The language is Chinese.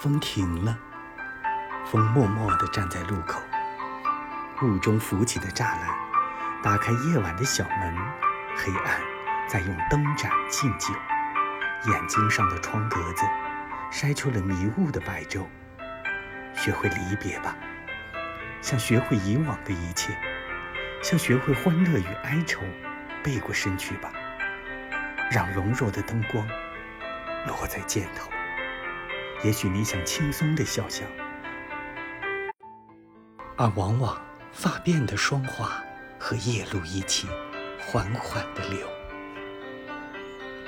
风停了，风默默地站在路口。雾中浮起的栅栏，打开夜晚的小门，黑暗在用灯盏敬酒。眼睛上的窗格子，筛出了迷雾的白昼。学会离别吧，像学会以往的一切，像学会欢乐与哀愁。背过身去吧，让柔弱的灯光落在肩头。也许你想轻松的笑笑，而往往发辫的霜花和夜露一起缓缓的流。